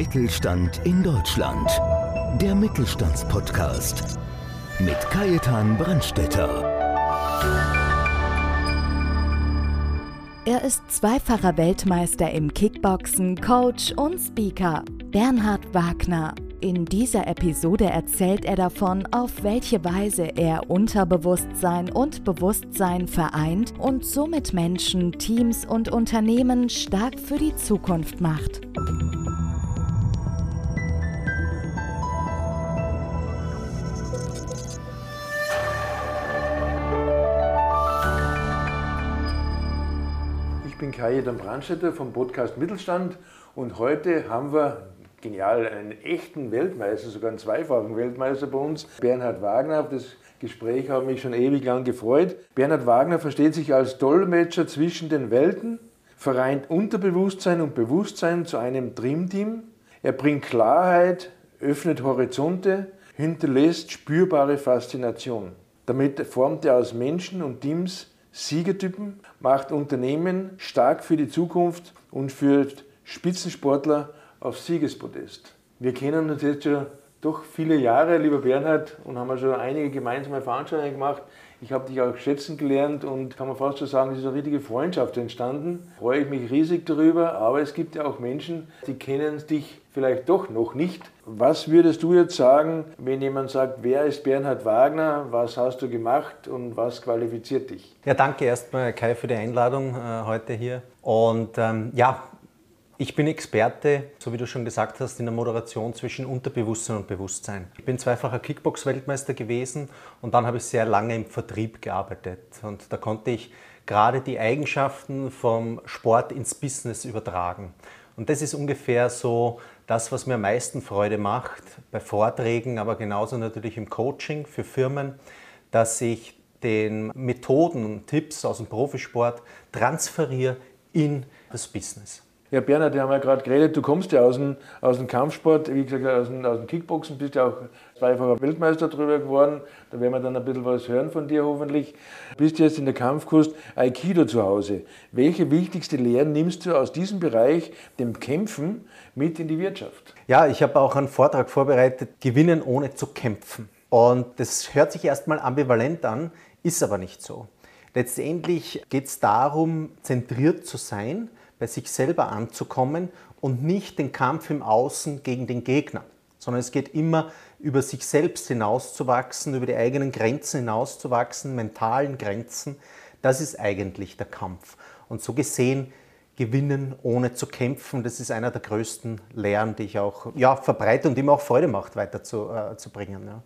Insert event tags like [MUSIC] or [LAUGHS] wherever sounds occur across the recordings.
Mittelstand in Deutschland. Der Mittelstandspodcast mit Kajetan Brandstetter. Er ist zweifacher Weltmeister im Kickboxen, Coach und Speaker. Bernhard Wagner. In dieser Episode erzählt er davon, auf welche Weise er Unterbewusstsein und Bewusstsein vereint und somit Menschen, Teams und Unternehmen stark für die Zukunft macht. Bin Kai Brandstätter vom Podcast Mittelstand und heute haben wir genial, einen echten Weltmeister, sogar einen zweifachen Weltmeister bei uns, Bernhard Wagner. Auf das Gespräch habe ich mich schon ewig lang gefreut. Bernhard Wagner versteht sich als Dolmetscher zwischen den Welten, vereint Unterbewusstsein und Bewusstsein zu einem Dreamteam. Er bringt Klarheit, öffnet Horizonte, hinterlässt spürbare Faszination. Damit formt er aus Menschen und Teams Siegertypen, macht Unternehmen stark für die Zukunft und führt Spitzensportler aufs Siegespodest. Wir kennen uns jetzt schon doch viele Jahre, lieber Bernhard, und haben schon einige gemeinsame Veranstaltungen gemacht. Ich habe dich auch schätzen gelernt und kann man fast so sagen, es ist eine richtige Freundschaft entstanden. Freue ich mich riesig darüber, aber es gibt ja auch Menschen, die kennen dich vielleicht doch noch nicht. Was würdest du jetzt sagen, wenn jemand sagt, wer ist Bernhard Wagner, was hast du gemacht und was qualifiziert dich? Ja, danke erstmal Kai für die Einladung äh, heute hier. Und ähm, ja, ich bin Experte, so wie du schon gesagt hast, in der Moderation zwischen Unterbewusstsein und Bewusstsein. Ich bin zweifacher Kickbox-Weltmeister gewesen und dann habe ich sehr lange im Vertrieb gearbeitet. Und da konnte ich gerade die Eigenschaften vom Sport ins Business übertragen. Und das ist ungefähr so das, was mir am meisten Freude macht bei Vorträgen, aber genauso natürlich im Coaching für Firmen, dass ich den Methoden und Tipps aus dem Profisport transferiere in das Business. Ja, Bernhard, wir haben ja gerade geredet, du kommst ja aus dem, aus dem Kampfsport, wie gesagt, aus dem, aus dem Kickboxen, bist ja auch zweifacher Weltmeister drüber geworden. Da werden wir dann ein bisschen was hören von dir hoffentlich. Bist jetzt in der Kampfkurs Aikido zu Hause. Welche wichtigste Lehren nimmst du aus diesem Bereich, dem Kämpfen, mit in die Wirtschaft? Ja, ich habe auch einen Vortrag vorbereitet, Gewinnen ohne zu kämpfen. Und das hört sich erstmal ambivalent an, ist aber nicht so. Letztendlich geht es darum, zentriert zu sein, bei sich selber anzukommen und nicht den Kampf im Außen gegen den Gegner, sondern es geht immer über sich selbst hinauszuwachsen, über die eigenen Grenzen hinauszuwachsen, mentalen Grenzen. Das ist eigentlich der Kampf. Und so gesehen, gewinnen ohne zu kämpfen, das ist einer der größten Lehren, die ich auch ja, verbreite und die mir auch Freude macht, weiterzubringen. Äh, ja.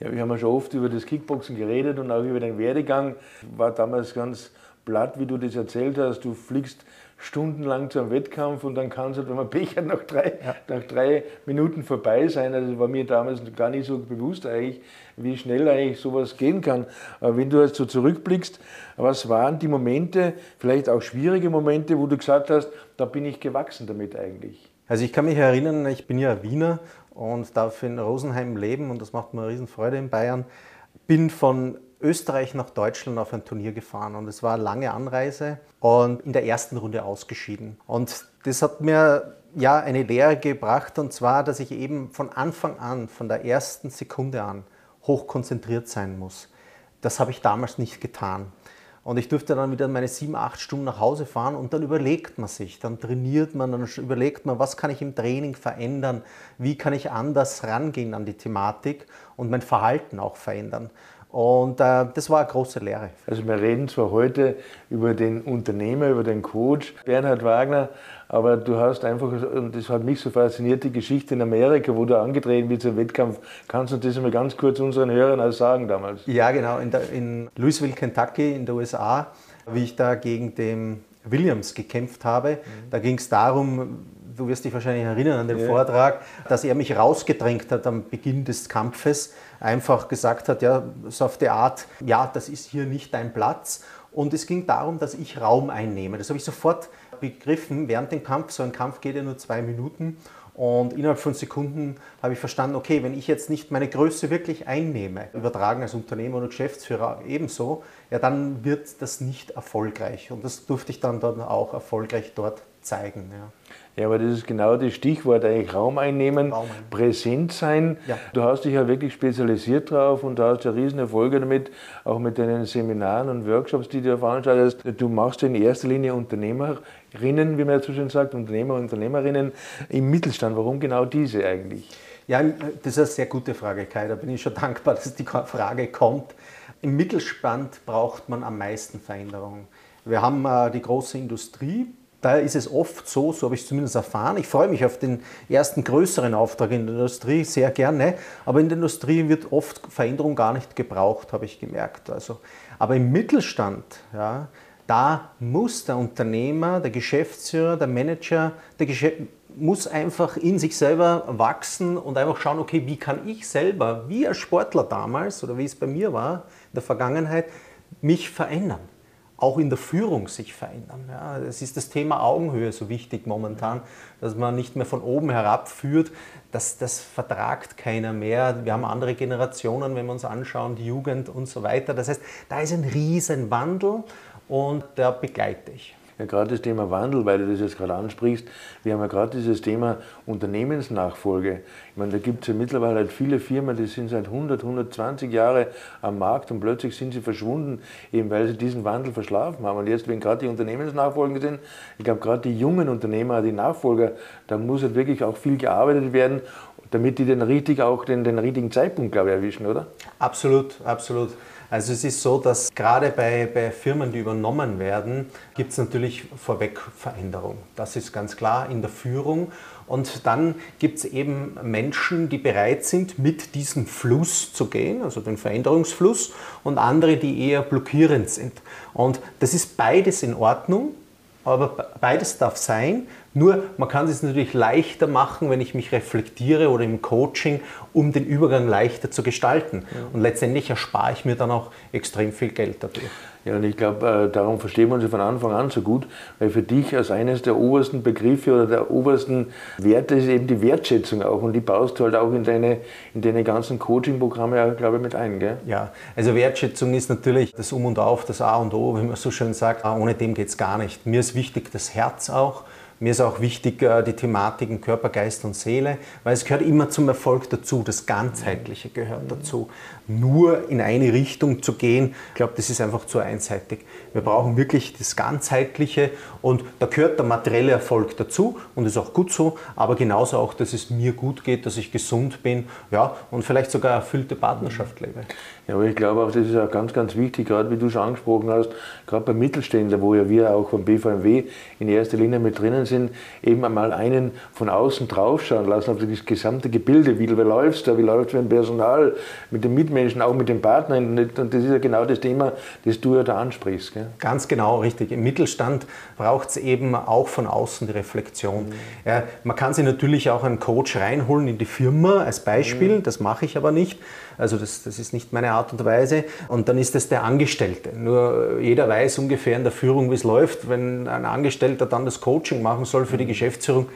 Ja, wir haben ja schon oft über das Kickboxen geredet und auch über den Werdegang. War damals ganz platt, wie du das erzählt hast. Du fliegst stundenlang zu einem Wettkampf und dann kann es halt, wenn man Pech hat, nach drei, ja. nach drei Minuten vorbei sein. Also war mir damals gar nicht so bewusst eigentlich, wie schnell eigentlich sowas gehen kann. Aber wenn du jetzt so zurückblickst, was waren die Momente, vielleicht auch schwierige Momente, wo du gesagt hast, da bin ich gewachsen damit eigentlich? Also ich kann mich erinnern, ich bin ja Wiener und darf in Rosenheim leben und das macht mir eine Riesenfreude in Bayern. Bin von Österreich nach Deutschland auf ein Turnier gefahren und es war eine lange Anreise und in der ersten Runde ausgeschieden. Und das hat mir ja eine Lehre gebracht und zwar, dass ich eben von Anfang an, von der ersten Sekunde an, hochkonzentriert sein muss. Das habe ich damals nicht getan. Und ich durfte dann wieder meine sieben, acht Stunden nach Hause fahren und dann überlegt man sich, dann trainiert man, dann überlegt man, was kann ich im Training verändern, wie kann ich anders rangehen an die Thematik und mein Verhalten auch verändern. Und äh, das war eine große Lehre. Also wir reden zwar heute über den Unternehmer, über den Coach Bernhard Wagner, aber du hast einfach, und das hat mich so fasziniert, die Geschichte in Amerika, wo du angetreten bist im Wettkampf. Kannst du das mal ganz kurz unseren Hörern auch sagen damals? Ja, genau. In, der, in Louisville, Kentucky in den USA, wie ich da gegen den Williams gekämpft habe. Mhm. Da ging es darum, du wirst dich wahrscheinlich erinnern an den ja. Vortrag, dass er mich rausgedrängt hat am Beginn des Kampfes, einfach gesagt hat, ja, so auf die Art, ja, das ist hier nicht dein Platz. Und es ging darum, dass ich Raum einnehme. Das habe ich sofort begriffen während dem Kampf. So ein Kampf geht ja nur zwei Minuten. Und innerhalb von Sekunden habe ich verstanden, okay, wenn ich jetzt nicht meine Größe wirklich einnehme, übertragen als Unternehmer oder Geschäftsführer ebenso, ja, dann wird das nicht erfolgreich. Und das durfte ich dann, dann auch erfolgreich dort zeigen. Ja. Ja, aber das ist genau das Stichwort, eigentlich Raum einnehmen, Raum einnehmen. präsent sein. Ja. Du hast dich ja wirklich spezialisiert drauf und du hast ja riesen Erfolge damit, auch mit deinen Seminaren und Workshops, die du veranstaltest. Du machst in erster Linie Unternehmerinnen, wie man ja so schön sagt, Unternehmer und Unternehmerinnen im Mittelstand. Warum genau diese eigentlich? Ja, das ist eine sehr gute Frage, Kai. Da bin ich schon [LAUGHS] dankbar, dass die Frage kommt. Im Mittelstand braucht man am meisten Veränderung. Wir haben äh, die große Industrie, da ist es oft so, so habe ich es zumindest erfahren. Ich freue mich auf den ersten größeren Auftrag in der Industrie sehr gerne, aber in der Industrie wird oft Veränderung gar nicht gebraucht, habe ich gemerkt. Also, aber im Mittelstand, ja, da muss der Unternehmer, der Geschäftsführer, der Manager, der Geschäft muss einfach in sich selber wachsen und einfach schauen, okay, wie kann ich selber, wie ein Sportler damals oder wie es bei mir war in der Vergangenheit, mich verändern auch in der Führung sich verändern. Ja, es ist das Thema Augenhöhe so wichtig momentan, dass man nicht mehr von oben herab führt. Das, das vertragt keiner mehr. Wir haben andere Generationen, wenn wir uns anschauen, die Jugend und so weiter. Das heißt, da ist ein riesen Wandel und der begleite ich. Ja, gerade das Thema Wandel, weil du das jetzt gerade ansprichst. Wir haben ja gerade dieses Thema Unternehmensnachfolge. Ich meine, da gibt es ja mittlerweile halt viele Firmen, die sind seit 100, 120 Jahren am Markt und plötzlich sind sie verschwunden, eben weil sie diesen Wandel verschlafen haben. Und jetzt, wenn gerade die Unternehmensnachfolgen sind, ich glaube, gerade die jungen Unternehmer, die Nachfolger, da muss halt wirklich auch viel gearbeitet werden, damit die den richtig auch den, den richtigen Zeitpunkt, glaube ich, erwischen, oder? Absolut, absolut. Also es ist so, dass gerade bei, bei Firmen, die übernommen werden, gibt es natürlich vorweg Veränderung. Das ist ganz klar in der Führung. Und dann gibt es eben Menschen, die bereit sind, mit diesem Fluss zu gehen, also den Veränderungsfluss, und andere, die eher blockierend sind. Und das ist beides in Ordnung, aber beides darf sein. Nur man kann es natürlich leichter machen, wenn ich mich reflektiere oder im Coaching, um den Übergang leichter zu gestalten. Und letztendlich erspare ich mir dann auch extrem viel Geld dadurch. Ja, und ich glaube, äh, darum verstehen wir uns von Anfang an so gut, weil für dich als eines der obersten Begriffe oder der obersten Werte ist eben die Wertschätzung auch und die baust du halt auch in deine, in deine ganzen Coaching-Programme, glaube ich, mit ein. Gell? Ja, also Wertschätzung ist natürlich das Um und Auf, das A und O, wie man so schön sagt. Ohne dem geht es gar nicht. Mir ist wichtig das Herz auch. Mir ist auch wichtig äh, die Thematiken Körper, Geist und Seele, weil es gehört immer zum Erfolg dazu. Das Ganzheitliche gehört dazu. Nur in eine Richtung zu gehen, ich glaube, das ist einfach zu einseitig. Wir brauchen wirklich das Ganzheitliche und da gehört der materielle Erfolg dazu und ist auch gut so, aber genauso auch, dass es mir gut geht, dass ich gesund bin ja, und vielleicht sogar erfüllte Partnerschaft lebe. Ja, aber ich glaube auch, das ist auch ganz, ganz wichtig, gerade wie du schon angesprochen hast, gerade bei Mittelständlern, wo ja wir auch vom BVMW in erster Linie mit drinnen sind, eben einmal einen von außen draufschauen lassen auf das gesamte Gebilde, wie, läuft es da, wie läuft es mit dem Personal, mit den Mitmenschen, auch mit den Partnern. Und das ist ja genau das Thema, das du ja da ansprichst. Gell? Ganz genau, richtig. Im Mittelstand braucht es eben auch von außen die Reflexion. Mhm. Ja, man kann sich natürlich auch einen Coach reinholen in die Firma als Beispiel, mhm. das mache ich aber nicht. Also das, das ist nicht meine Art und Weise. Und dann ist es der Angestellte. Nur jeder weiß ungefähr in der Führung, wie es läuft. Wenn ein Angestellter dann das Coaching machen soll für die Geschäftsführung,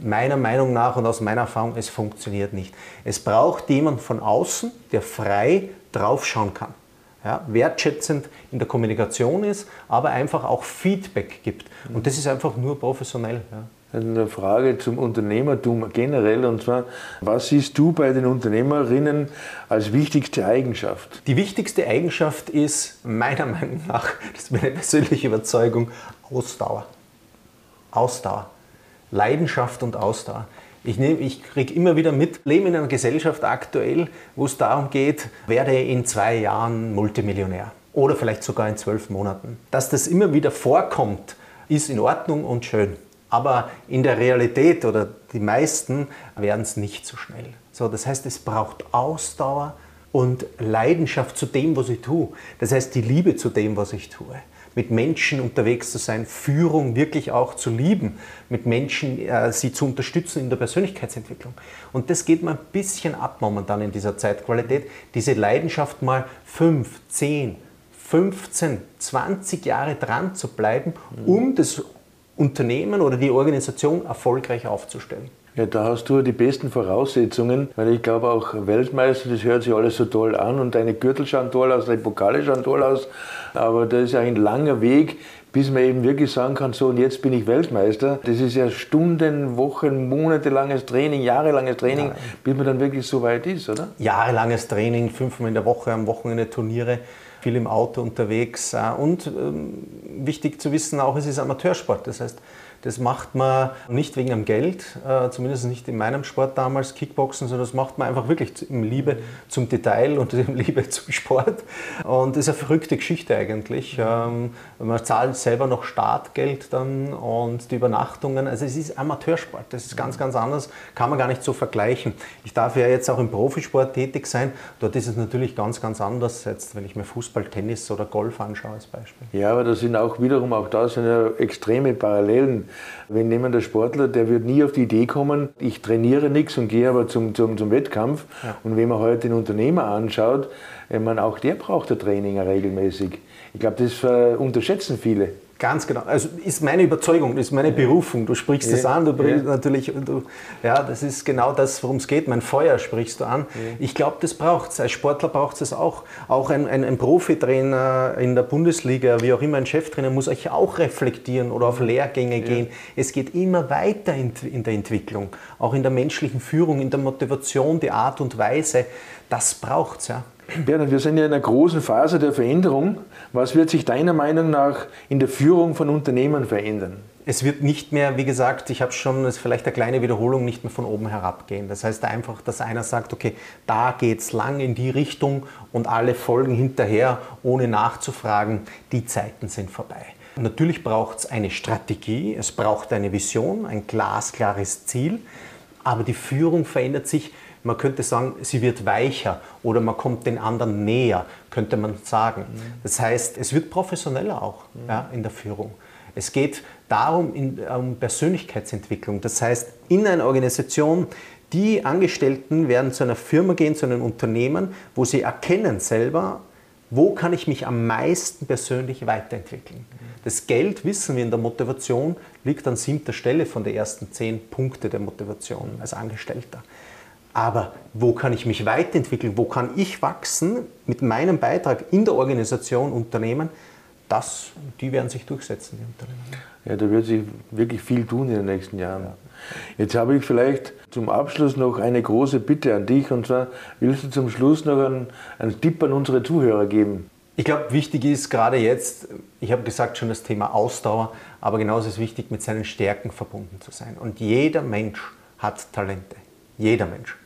meiner Meinung nach und aus meiner Erfahrung, es funktioniert nicht. Es braucht jemand von außen, der frei draufschauen kann. Ja, wertschätzend in der Kommunikation ist, aber einfach auch Feedback gibt. Und das ist einfach nur professionell. Ja eine Frage zum Unternehmertum generell und zwar, was siehst du bei den Unternehmerinnen als wichtigste Eigenschaft? Die wichtigste Eigenschaft ist meiner Meinung nach, [LAUGHS] das ist meine persönliche Überzeugung, Ausdauer. Ausdauer. Leidenschaft und Ausdauer. Ich, ich kriege immer wieder mit, leben in einer Gesellschaft aktuell, wo es darum geht, werde in zwei Jahren Multimillionär oder vielleicht sogar in zwölf Monaten. Dass das immer wieder vorkommt, ist in Ordnung und schön. Aber in der Realität oder die meisten werden es nicht so schnell. So, das heißt, es braucht Ausdauer und Leidenschaft zu dem, was ich tue. Das heißt, die Liebe zu dem, was ich tue. Mit Menschen unterwegs zu sein, Führung wirklich auch zu lieben, mit Menschen äh, sie zu unterstützen in der Persönlichkeitsentwicklung. Und das geht mir ein bisschen ab momentan in dieser Zeitqualität, diese Leidenschaft mal 5, 10, 15, 20 Jahre dran zu bleiben, um das Unternehmen oder die Organisation erfolgreich aufzustellen. Ja, da hast du die besten Voraussetzungen, weil ich glaube auch Weltmeister, das hört sich alles so toll an und deine Gürtel schauen toll aus, deine Pokale schauen toll aus, aber das ist ein langer Weg, bis man eben wirklich sagen kann, so und jetzt bin ich Weltmeister. Das ist ja Stunden, Wochen, monatelanges Training, jahrelanges Training, ja. bis man dann wirklich so weit ist, oder? Jahrelanges Training, fünfmal in der Woche, am Wochenende Turniere, viel im Auto unterwegs. Äh, und ähm, wichtig zu wissen auch, es ist Amateursport. Das heißt, das macht man nicht wegen dem Geld, äh, zumindest nicht in meinem Sport damals, Kickboxen, sondern das macht man einfach wirklich im Liebe zum Detail und im Liebe [LAUGHS] zum Sport. Und das ist eine verrückte Geschichte eigentlich. Ähm, man zahlt selber noch Startgeld dann und die Übernachtungen. Also es ist Amateursport, das ist ganz, ganz anders, kann man gar nicht so vergleichen. Ich darf ja jetzt auch im Profisport tätig sein. Dort ist es natürlich ganz, ganz anders, jetzt wenn ich mir Fußball, Tennis oder Golf anschaue als Beispiel. Ja, aber da sind auch wiederum, auch da sind ja extreme Parallelen. Wenn jemand der Sportler, der wird nie auf die Idee kommen, ich trainiere nichts und gehe aber zum, zum, zum Wettkampf. Ja. Und wenn man heute den Unternehmer anschaut, meine, auch der braucht ein Training regelmäßig. Ich glaube, das äh, unterschätzen viele. Ganz genau. Also ist meine Überzeugung, ist meine Berufung. Du sprichst ja, das an, du bringst ja. natürlich, du, ja, das ist genau das, worum es geht. Mein Feuer sprichst du an. Ja. Ich glaube, das braucht es. Als Sportler braucht es auch. Auch ein, ein, ein, Profitrainer in der Bundesliga, wie auch immer ein Cheftrainer, muss euch auch reflektieren oder auf Lehrgänge gehen. Es geht immer weiter in, in der Entwicklung, auch in der menschlichen Führung, in der Motivation, die Art und Weise. Das braucht es, ja. Bernhard, wir sind ja in einer großen Phase der Veränderung. Was wird sich deiner Meinung nach in der Führung von Unternehmen verändern? Es wird nicht mehr, wie gesagt, ich habe schon, das ist vielleicht eine kleine Wiederholung, nicht mehr von oben herab gehen. Das heißt einfach, dass einer sagt, okay, da geht es lang in die Richtung und alle folgen hinterher, ohne nachzufragen. Die Zeiten sind vorbei. Natürlich braucht es eine Strategie, es braucht eine Vision, ein glasklares Ziel, aber die Führung verändert sich man könnte sagen, sie wird weicher oder man kommt den anderen näher, könnte man sagen. Das heißt, es wird professioneller auch ja, in der Führung. Es geht darum, in, um Persönlichkeitsentwicklung. Das heißt, in einer Organisation, die Angestellten werden zu einer Firma gehen, zu einem Unternehmen, wo sie erkennen selber, wo kann ich mich am meisten persönlich weiterentwickeln. Das Geld, wissen wir in der Motivation, liegt an siebter Stelle von den ersten zehn Punkten der Motivation als Angestellter. Aber wo kann ich mich weiterentwickeln? Wo kann ich wachsen mit meinem Beitrag in der Organisation, Unternehmen? Das, die werden sich durchsetzen, die Unternehmen. Ja, da wird sich wirklich viel tun in den nächsten Jahren. Ja. Jetzt habe ich vielleicht zum Abschluss noch eine große Bitte an dich. Und zwar, willst du zum Schluss noch einen, einen Tipp an unsere Zuhörer geben? Ich glaube, wichtig ist gerade jetzt, ich habe gesagt schon das Thema Ausdauer, aber genauso ist es wichtig, mit seinen Stärken verbunden zu sein. Und jeder Mensch hat Talente. Jeder Mensch.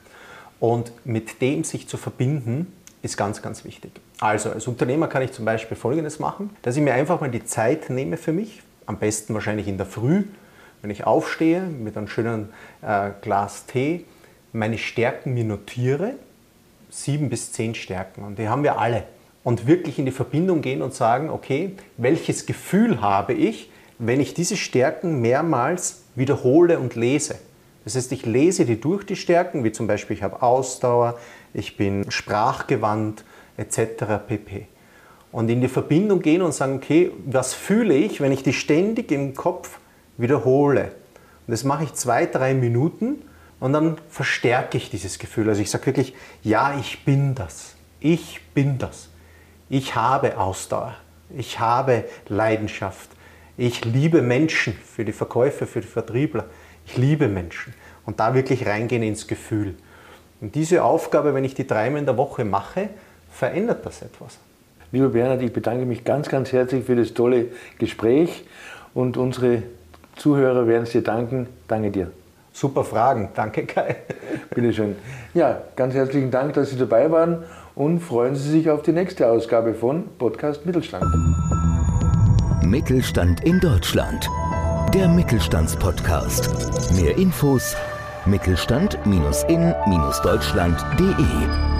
Und mit dem sich zu verbinden, ist ganz, ganz wichtig. Also als Unternehmer kann ich zum Beispiel Folgendes machen, dass ich mir einfach mal die Zeit nehme für mich, am besten wahrscheinlich in der Früh, wenn ich aufstehe mit einem schönen äh, Glas Tee, meine Stärken mir notiere, sieben bis zehn Stärken und die haben wir alle. Und wirklich in die Verbindung gehen und sagen, okay, welches Gefühl habe ich, wenn ich diese Stärken mehrmals wiederhole und lese? Das heißt, ich lese die durch, die Stärken, wie zum Beispiel ich habe Ausdauer, ich bin sprachgewandt etc. pp. Und in die Verbindung gehen und sagen, okay, was fühle ich, wenn ich die ständig im Kopf wiederhole? Und das mache ich zwei, drei Minuten und dann verstärke ich dieses Gefühl. Also ich sage wirklich, ja, ich bin das. Ich bin das. Ich habe Ausdauer. Ich habe Leidenschaft. Ich liebe Menschen für die Verkäufer, für die Vertriebler. Ich liebe Menschen. Und da wirklich reingehen ins Gefühl. Und diese Aufgabe, wenn ich die dreimal in der Woche mache, verändert das etwas. Lieber Bernhard, ich bedanke mich ganz, ganz herzlich für das tolle Gespräch und unsere Zuhörer werden es dir danken. Danke dir. Super Fragen. Danke, Kai. Bitte schön. Ja, ganz herzlichen Dank, dass Sie dabei waren und freuen Sie sich auf die nächste Ausgabe von Podcast Mittelstand. Mittelstand in Deutschland der Mittelstandspodcast. Mehr Infos mittelstand-in-deutschland.de